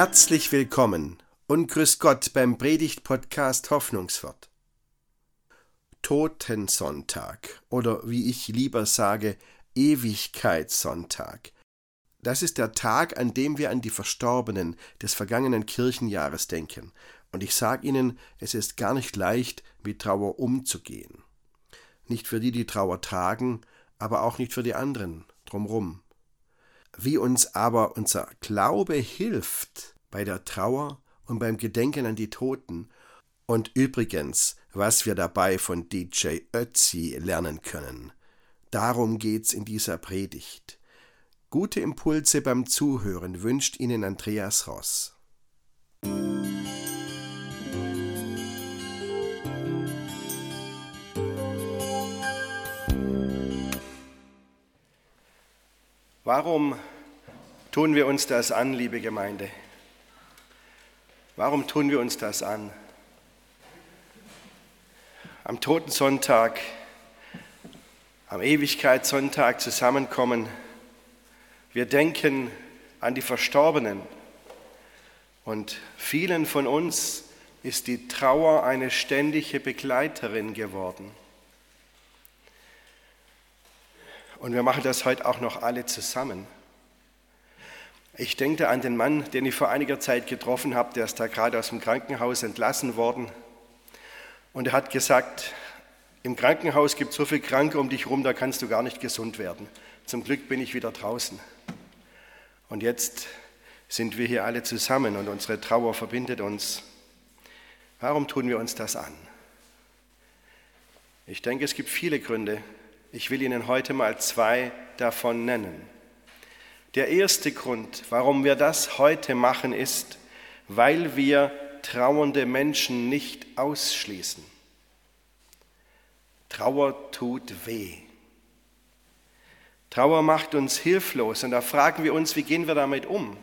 Herzlich willkommen und grüß Gott beim Predigt-Podcast Hoffnungswort. Totensonntag oder wie ich lieber sage, Ewigkeitssonntag. Das ist der Tag, an dem wir an die Verstorbenen des vergangenen Kirchenjahres denken. Und ich sage Ihnen, es ist gar nicht leicht, mit Trauer umzugehen. Nicht für die, die Trauer tragen, aber auch nicht für die anderen drumrum. Wie uns aber unser Glaube hilft bei der Trauer und beim Gedenken an die Toten und übrigens, was wir dabei von DJ Ötzi lernen können. Darum geht's in dieser Predigt. Gute Impulse beim Zuhören wünscht Ihnen Andreas Ross. Warum tun wir uns das an, liebe Gemeinde? Warum tun wir uns das an? Am Totensonntag, am Ewigkeitssonntag zusammenkommen. Wir denken an die Verstorbenen. Und vielen von uns ist die Trauer eine ständige Begleiterin geworden. Und wir machen das heute auch noch alle zusammen. Ich denke an den Mann, den ich vor einiger Zeit getroffen habe, der ist da gerade aus dem Krankenhaus entlassen worden. Und er hat gesagt, im Krankenhaus gibt es so viele Kranke um dich herum, da kannst du gar nicht gesund werden. Zum Glück bin ich wieder draußen. Und jetzt sind wir hier alle zusammen und unsere Trauer verbindet uns. Warum tun wir uns das an? Ich denke, es gibt viele Gründe, ich will Ihnen heute mal zwei davon nennen. Der erste Grund, warum wir das heute machen, ist, weil wir trauernde Menschen nicht ausschließen. Trauer tut weh. Trauer macht uns hilflos und da fragen wir uns, wie gehen wir damit um?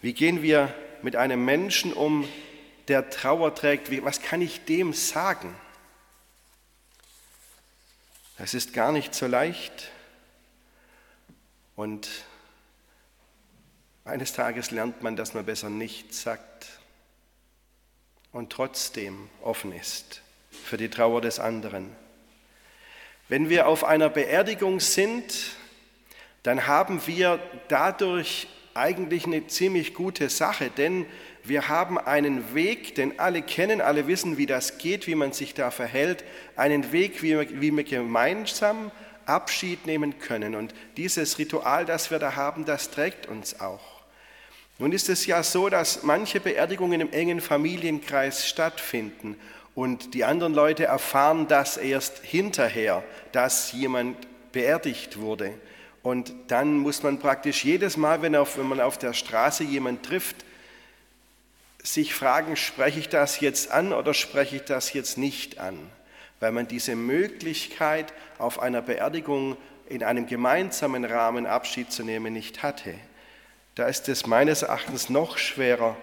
Wie gehen wir mit einem Menschen um, der Trauer trägt? Was kann ich dem sagen? Es ist gar nicht so leicht. Und eines Tages lernt man, dass man besser nichts sagt und trotzdem offen ist für die Trauer des anderen. Wenn wir auf einer Beerdigung sind, dann haben wir dadurch eigentlich eine ziemlich gute Sache, denn wir haben einen Weg, den alle kennen, alle wissen, wie das geht, wie man sich da verhält, einen Weg, wie wir, gemeinsam Abschied nehmen können. Und dieses Ritual, das wir da haben, das trägt uns auch. Nun ist es ja so, dass manche Beerdigungen im engen Familienkreis stattfinden und die anderen Leute erfahren das erst hinterher, dass jemand beerdigt wurde. Und dann muss man praktisch jedes Mal, wenn, auf, wenn man auf der Straße jemand trifft, sich fragen, spreche ich das jetzt an oder spreche ich das jetzt nicht an? Weil man diese Möglichkeit, auf einer Beerdigung in einem gemeinsamen Rahmen Abschied zu nehmen, nicht hatte. Da ist es meines Erachtens noch schwerer,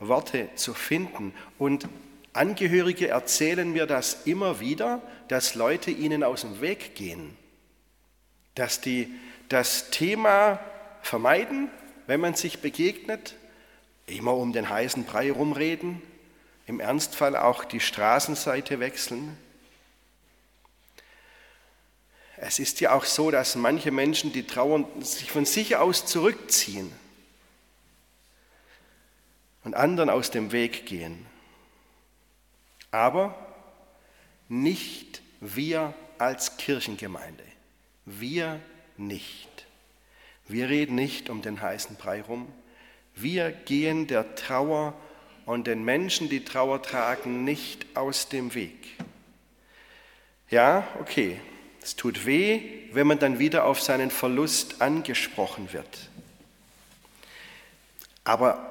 Worte zu finden. Und Angehörige erzählen mir das immer wieder, dass Leute ihnen aus dem Weg gehen, dass die das Thema vermeiden, wenn man sich begegnet, immer um den heißen Brei rumreden, im Ernstfall auch die Straßenseite wechseln. Es ist ja auch so, dass manche Menschen, die trauern, sich von sich aus zurückziehen und anderen aus dem Weg gehen. Aber nicht wir als Kirchengemeinde. Wir nicht. Wir reden nicht um den heißen Brei rum, wir gehen der Trauer und den Menschen, die Trauer tragen, nicht aus dem Weg. Ja, okay, es tut weh, wenn man dann wieder auf seinen Verlust angesprochen wird. Aber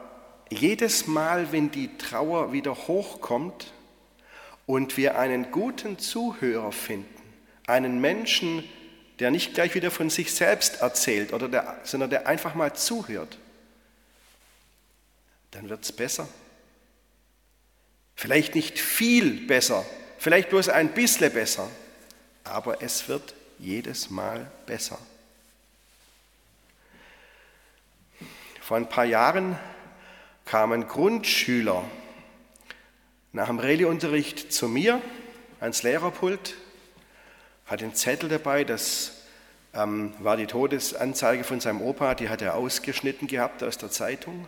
jedes Mal, wenn die Trauer wieder hochkommt und wir einen guten Zuhörer finden, einen Menschen, der nicht gleich wieder von sich selbst erzählt, oder der, sondern der einfach mal zuhört, dann wird es besser. Vielleicht nicht viel besser, vielleicht bloß ein bisschen besser, aber es wird jedes Mal besser. Vor ein paar Jahren kamen Grundschüler nach dem Rallyeunterricht zu mir ans Lehrerpult, hat einen Zettel dabei, das ähm, war die Todesanzeige von seinem Opa, die hat er ausgeschnitten gehabt aus der Zeitung,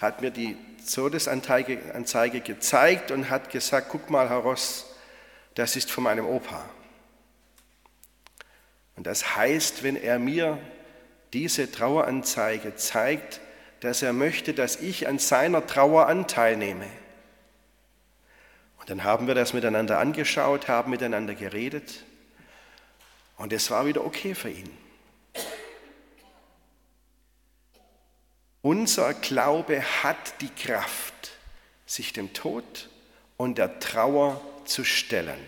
hat mir die Todesanzeige Anzeige gezeigt und hat gesagt, guck mal, Herr Ross, das ist von meinem Opa. Und das heißt, wenn er mir diese Traueranzeige zeigt, dass er möchte, dass ich an seiner Trauer Anteil nehme. Und dann haben wir das miteinander angeschaut, haben miteinander geredet und es war wieder okay für ihn. Unser Glaube hat die Kraft, sich dem Tod und der Trauer zu stellen.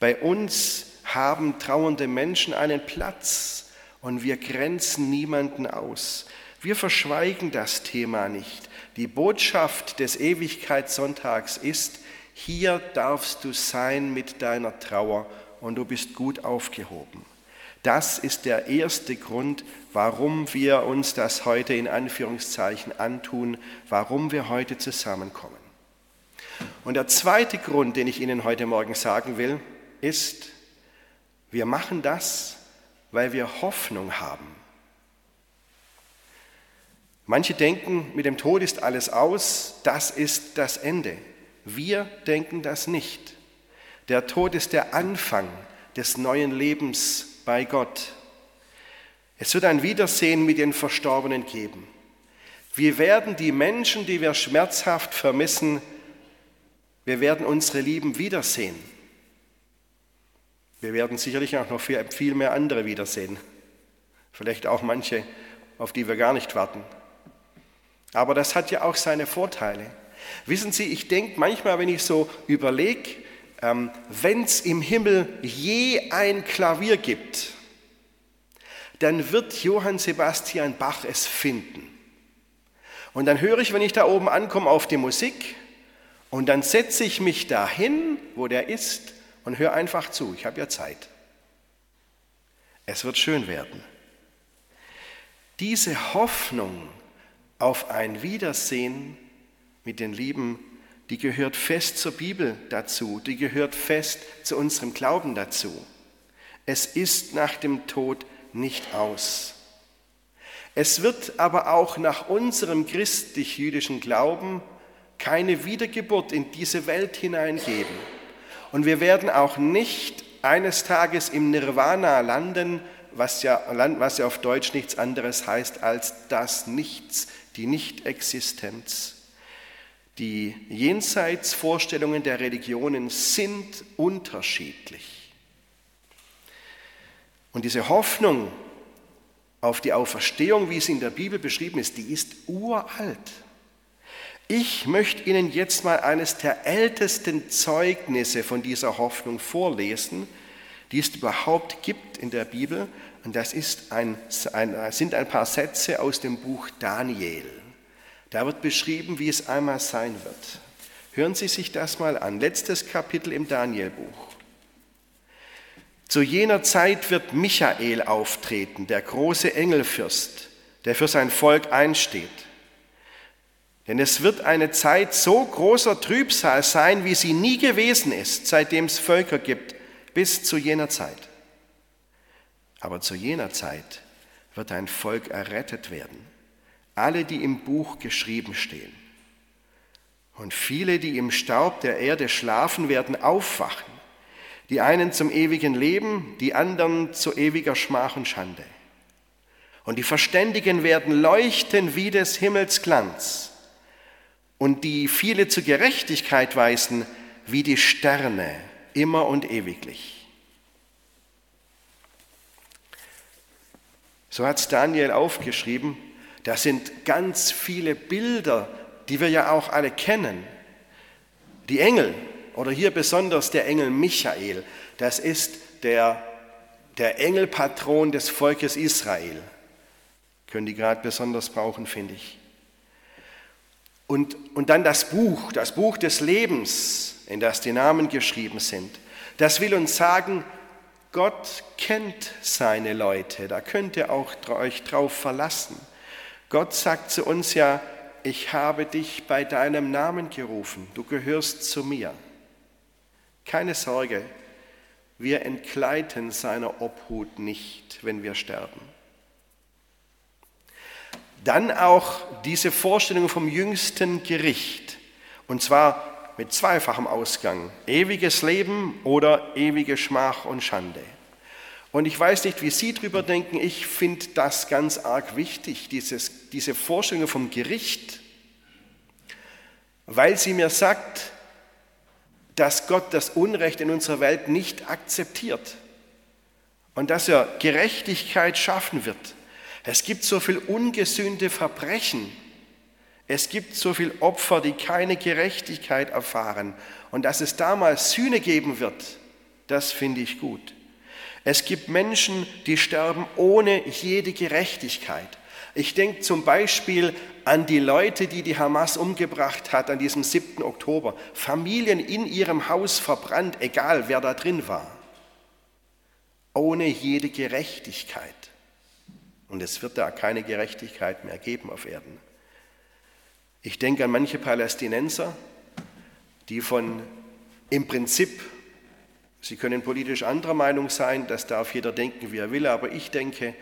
Bei uns haben trauernde Menschen einen Platz und wir grenzen niemanden aus. Wir verschweigen das Thema nicht. Die Botschaft des Ewigkeitssonntags ist, hier darfst du sein mit deiner Trauer und du bist gut aufgehoben. Das ist der erste Grund, warum wir uns das heute in Anführungszeichen antun, warum wir heute zusammenkommen. Und der zweite Grund, den ich Ihnen heute Morgen sagen will, ist, wir machen das, weil wir Hoffnung haben. Manche denken, mit dem Tod ist alles aus, das ist das Ende. Wir denken das nicht. Der Tod ist der Anfang des neuen Lebens bei Gott. Es wird ein Wiedersehen mit den Verstorbenen geben. Wir werden die Menschen, die wir schmerzhaft vermissen, wir werden unsere Lieben wiedersehen. Wir werden sicherlich auch noch viel mehr andere wiedersehen. Vielleicht auch manche, auf die wir gar nicht warten. Aber das hat ja auch seine Vorteile. Wissen Sie, ich denke manchmal, wenn ich so überlege, ähm, wenn es im Himmel je ein Klavier gibt, dann wird Johann Sebastian Bach es finden. Und dann höre ich, wenn ich da oben ankomme, auf die Musik und dann setze ich mich dahin, wo der ist und höre einfach zu. Ich habe ja Zeit. Es wird schön werden. Diese Hoffnung auf ein Wiedersehen mit den lieben die gehört fest zur Bibel dazu, die gehört fest zu unserem Glauben dazu. Es ist nach dem Tod nicht aus. Es wird aber auch nach unserem christlich-jüdischen Glauben keine Wiedergeburt in diese Welt hineingeben. Und wir werden auch nicht eines Tages im Nirvana landen, was ja, was ja auf Deutsch nichts anderes heißt als das Nichts, die Nichtexistenz. Die Jenseitsvorstellungen der Religionen sind unterschiedlich. Und diese Hoffnung auf die Auferstehung, wie sie in der Bibel beschrieben ist, die ist uralt. Ich möchte Ihnen jetzt mal eines der ältesten Zeugnisse von dieser Hoffnung vorlesen, die es überhaupt gibt in der Bibel. Und das ein, ein, sind ein paar Sätze aus dem Buch Daniel. Da wird beschrieben, wie es einmal sein wird. Hören Sie sich das mal an. Letztes Kapitel im Danielbuch. Zu jener Zeit wird Michael auftreten, der große Engelfürst, der für sein Volk einsteht. Denn es wird eine Zeit so großer Trübsal sein, wie sie nie gewesen ist, seitdem es Völker gibt, bis zu jener Zeit. Aber zu jener Zeit wird ein Volk errettet werden alle, die im Buch geschrieben stehen. Und viele, die im Staub der Erde schlafen, werden aufwachen. Die einen zum ewigen Leben, die anderen zu ewiger Schmach und Schande. Und die Verständigen werden leuchten wie des Himmels Glanz. Und die viele zur Gerechtigkeit weisen, wie die Sterne, immer und ewiglich. So hat es Daniel aufgeschrieben das sind ganz viele Bilder, die wir ja auch alle kennen. Die Engel, oder hier besonders der Engel Michael, das ist der, der Engelpatron des Volkes Israel. Können die gerade besonders brauchen, finde ich. Und, und dann das Buch, das Buch des Lebens, in das die Namen geschrieben sind. Das will uns sagen, Gott kennt seine Leute, da könnt ihr auch euch drauf verlassen. Gott sagt zu uns ja, ich habe dich bei deinem Namen gerufen, du gehörst zu mir. Keine Sorge, wir entgleiten seiner Obhut nicht, wenn wir sterben. Dann auch diese Vorstellung vom jüngsten Gericht, und zwar mit zweifachem Ausgang, ewiges Leben oder ewige Schmach und Schande. Und ich weiß nicht, wie Sie darüber denken, ich finde das ganz arg wichtig, dieses, diese Vorstellung vom Gericht, weil sie mir sagt, dass Gott das Unrecht in unserer Welt nicht akzeptiert. Und dass er Gerechtigkeit schaffen wird. Es gibt so viel ungesühnte Verbrechen. Es gibt so viel Opfer, die keine Gerechtigkeit erfahren. Und dass es damals Sühne geben wird, das finde ich gut. Es gibt Menschen, die sterben ohne jede Gerechtigkeit. Ich denke zum Beispiel an die Leute, die die Hamas umgebracht hat an diesem 7. Oktober. Familien in ihrem Haus verbrannt, egal wer da drin war. Ohne jede Gerechtigkeit. Und es wird da keine Gerechtigkeit mehr geben auf Erden. Ich denke an manche Palästinenser, die von im Prinzip, sie können politisch anderer Meinung sein, das darf jeder denken, wie er will, aber ich denke,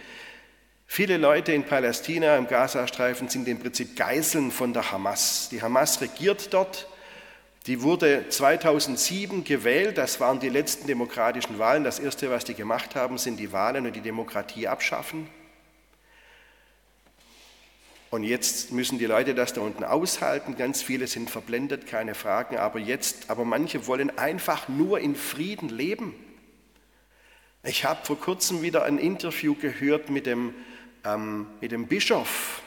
Viele Leute in Palästina, im Gazastreifen, sind im Prinzip Geiseln von der Hamas. Die Hamas regiert dort. Die wurde 2007 gewählt. Das waren die letzten demokratischen Wahlen. Das Erste, was die gemacht haben, sind die Wahlen und die Demokratie abschaffen. Und jetzt müssen die Leute das da unten aushalten. Ganz viele sind verblendet, keine Fragen. Aber jetzt, aber manche wollen einfach nur in Frieden leben. Ich habe vor kurzem wieder ein Interview gehört mit dem ähm, mit dem Bischof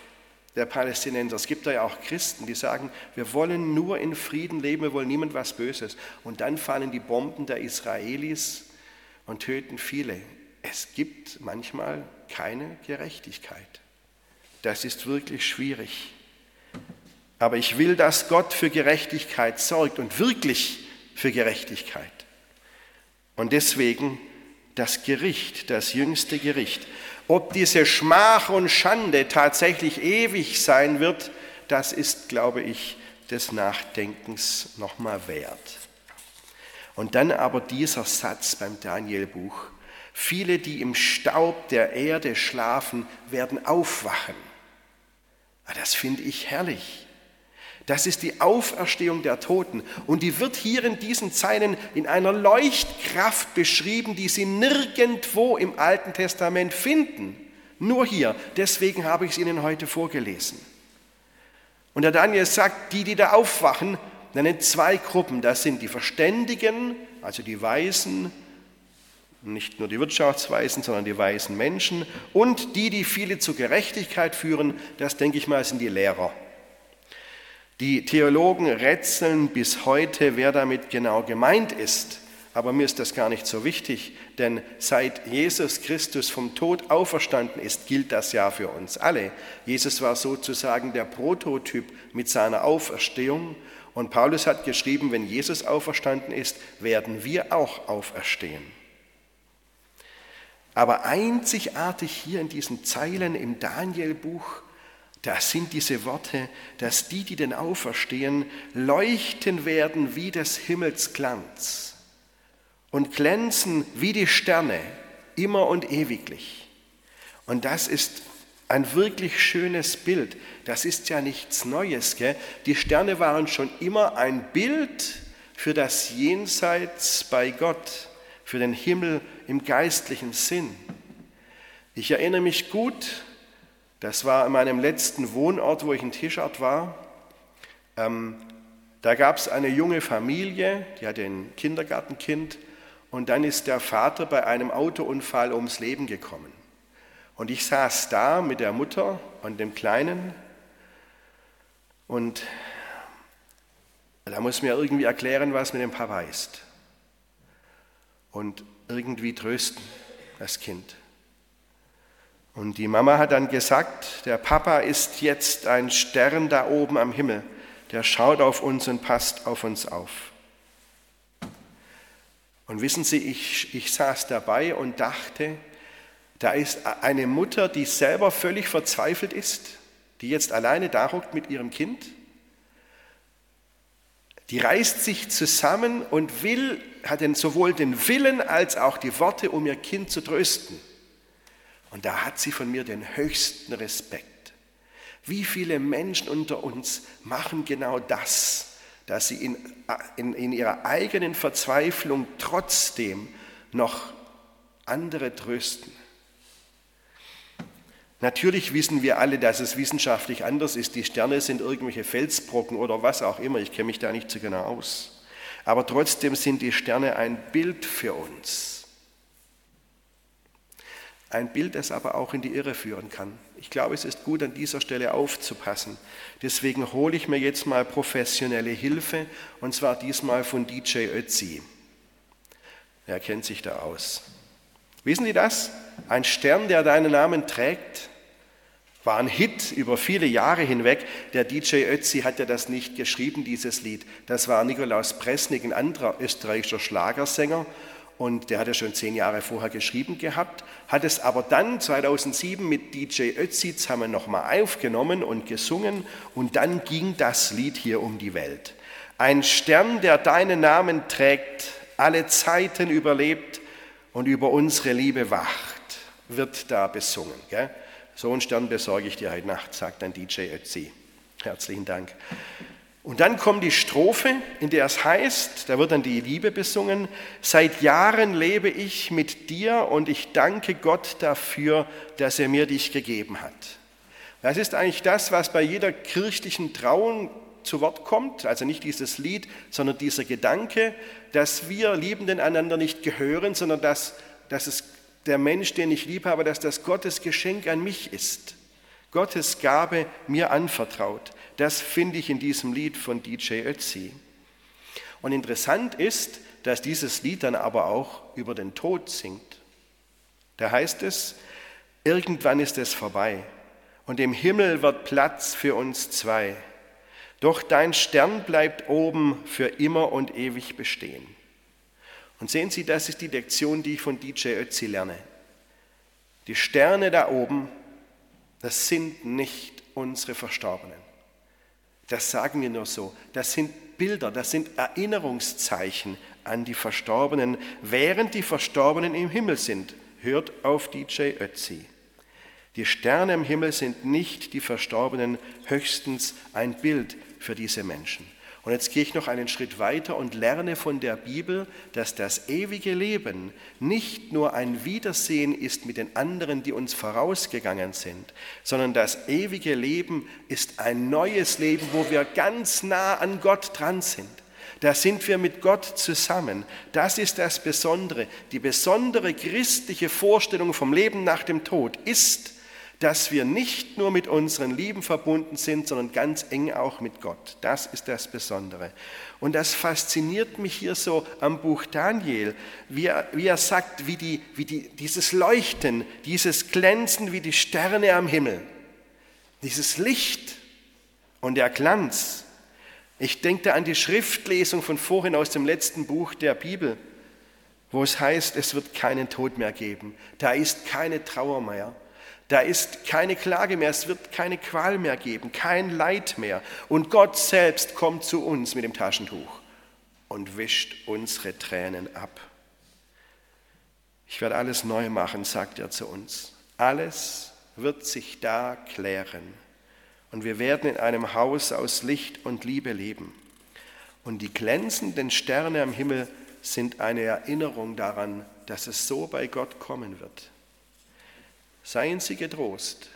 der Palästinenser. Es gibt da ja auch Christen, die sagen, wir wollen nur in Frieden leben, wir wollen niemand was Böses. Und dann fallen die Bomben der Israelis und töten viele. Es gibt manchmal keine Gerechtigkeit. Das ist wirklich schwierig. Aber ich will, dass Gott für Gerechtigkeit sorgt und wirklich für Gerechtigkeit. Und deswegen das Gericht, das jüngste Gericht. Ob diese Schmach und Schande tatsächlich ewig sein wird, das ist, glaube ich, des Nachdenkens nochmal wert. Und dann aber dieser Satz beim Danielbuch. Viele, die im Staub der Erde schlafen, werden aufwachen. Ah, das finde ich herrlich. Das ist die Auferstehung der Toten. Und die wird hier in diesen Zeilen in einer Leuchtkraft beschrieben, die Sie nirgendwo im Alten Testament finden. Nur hier. Deswegen habe ich es Ihnen heute vorgelesen. Und der Daniel sagt, die, die da aufwachen, nennen zwei Gruppen. Das sind die Verständigen, also die Weisen, nicht nur die Wirtschaftsweisen, sondern die weisen Menschen. Und die, die viele zur Gerechtigkeit führen, das denke ich mal, sind die Lehrer. Die Theologen rätseln bis heute, wer damit genau gemeint ist. Aber mir ist das gar nicht so wichtig, denn seit Jesus Christus vom Tod auferstanden ist, gilt das ja für uns alle. Jesus war sozusagen der Prototyp mit seiner Auferstehung. Und Paulus hat geschrieben, wenn Jesus auferstanden ist, werden wir auch auferstehen. Aber einzigartig hier in diesen Zeilen im Danielbuch das sind diese Worte, dass die, die denn auferstehen, leuchten werden wie des Himmels Glanz und glänzen wie die Sterne, immer und ewiglich. Und das ist ein wirklich schönes Bild. Das ist ja nichts Neues. Gell? Die Sterne waren schon immer ein Bild für das Jenseits bei Gott, für den Himmel im geistlichen Sinn. Ich erinnere mich gut das war an meinem letzten Wohnort, wo ich in Tischart war. Ähm, da gab es eine junge Familie, die hatte ein Kindergartenkind und dann ist der Vater bei einem Autounfall ums Leben gekommen. Und ich saß da mit der Mutter und dem Kleinen und da muss mir irgendwie erklären, was mit dem Papa ist. Und irgendwie trösten das Kind. Und die Mama hat dann gesagt, der Papa ist jetzt ein Stern da oben am Himmel, der schaut auf uns und passt auf uns auf. Und wissen Sie, ich, ich saß dabei und dachte, da ist eine Mutter, die selber völlig verzweifelt ist, die jetzt alleine da hockt mit ihrem Kind, die reißt sich zusammen und will, hat denn sowohl den Willen als auch die Worte, um ihr Kind zu trösten. Und da hat sie von mir den höchsten Respekt. Wie viele Menschen unter uns machen genau das, dass sie in, in, in ihrer eigenen Verzweiflung trotzdem noch andere trösten. Natürlich wissen wir alle, dass es wissenschaftlich anders ist. Die Sterne sind irgendwelche Felsbrocken oder was auch immer. Ich kenne mich da nicht so genau aus. Aber trotzdem sind die Sterne ein Bild für uns. Ein Bild, das aber auch in die Irre führen kann. Ich glaube, es ist gut, an dieser Stelle aufzupassen. Deswegen hole ich mir jetzt mal professionelle Hilfe, und zwar diesmal von DJ Ötzi. Er kennt sich da aus. Wissen Sie das? Ein Stern, der deinen Namen trägt, war ein Hit über viele Jahre hinweg. Der DJ Ötzi hat ja das nicht geschrieben, dieses Lied. Das war Nikolaus Presnik, ein anderer österreichischer Schlagersänger. Und der hat ja schon zehn Jahre vorher geschrieben gehabt, hat es aber dann 2007 mit DJ Ötzi zusammen nochmal aufgenommen und gesungen. Und dann ging das Lied hier um die Welt. Ein Stern, der deinen Namen trägt, alle Zeiten überlebt und über unsere Liebe wacht, wird da besungen. Gell? So einen Stern besorge ich dir heute Nacht, sagt ein DJ Ötzi. Herzlichen Dank. Und dann kommt die Strophe, in der es heißt, da wird dann die Liebe besungen, seit Jahren lebe ich mit dir und ich danke Gott dafür, dass er mir dich gegeben hat. Das ist eigentlich das, was bei jeder kirchlichen Trauung zu Wort kommt, also nicht dieses Lied, sondern dieser Gedanke, dass wir Liebenden einander nicht gehören, sondern dass, dass es der Mensch, den ich lieb habe, dass das Gottes Geschenk an mich ist. Gottes Gabe mir anvertraut. Das finde ich in diesem Lied von DJ Ötzi. Und interessant ist, dass dieses Lied dann aber auch über den Tod singt. Da heißt es, irgendwann ist es vorbei und im Himmel wird Platz für uns zwei. Doch dein Stern bleibt oben für immer und ewig bestehen. Und sehen Sie, das ist die Lektion, die ich von DJ Ötzi lerne. Die Sterne da oben, das sind nicht unsere Verstorbenen. Das sagen wir nur so. Das sind Bilder, das sind Erinnerungszeichen an die Verstorbenen, während die Verstorbenen im Himmel sind. Hört auf DJ Ötzi. Die Sterne im Himmel sind nicht die Verstorbenen, höchstens ein Bild für diese Menschen. Und jetzt gehe ich noch einen Schritt weiter und lerne von der Bibel, dass das ewige Leben nicht nur ein Wiedersehen ist mit den anderen, die uns vorausgegangen sind, sondern das ewige Leben ist ein neues Leben, wo wir ganz nah an Gott dran sind. Da sind wir mit Gott zusammen. Das ist das Besondere. Die besondere christliche Vorstellung vom Leben nach dem Tod ist, dass wir nicht nur mit unseren Lieben verbunden sind, sondern ganz eng auch mit Gott. Das ist das Besondere. Und das fasziniert mich hier so am Buch Daniel, wie er, wie er sagt, wie, die, wie die, dieses Leuchten, dieses Glänzen wie die Sterne am Himmel, dieses Licht und der Glanz. Ich denke an die Schriftlesung von vorhin aus dem letzten Buch der Bibel, wo es heißt, es wird keinen Tod mehr geben, da ist keine Trauer mehr. Da ist keine Klage mehr, es wird keine Qual mehr geben, kein Leid mehr. Und Gott selbst kommt zu uns mit dem Taschentuch und wischt unsere Tränen ab. Ich werde alles neu machen, sagt er zu uns. Alles wird sich da klären. Und wir werden in einem Haus aus Licht und Liebe leben. Und die glänzenden Sterne am Himmel sind eine Erinnerung daran, dass es so bei Gott kommen wird. Seien Sie getrost,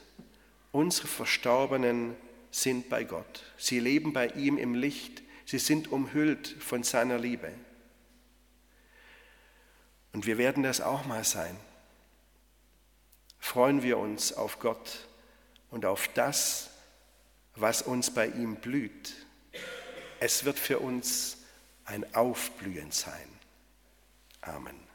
unsere Verstorbenen sind bei Gott. Sie leben bei ihm im Licht. Sie sind umhüllt von seiner Liebe. Und wir werden das auch mal sein. Freuen wir uns auf Gott und auf das, was uns bei ihm blüht. Es wird für uns ein Aufblühen sein. Amen.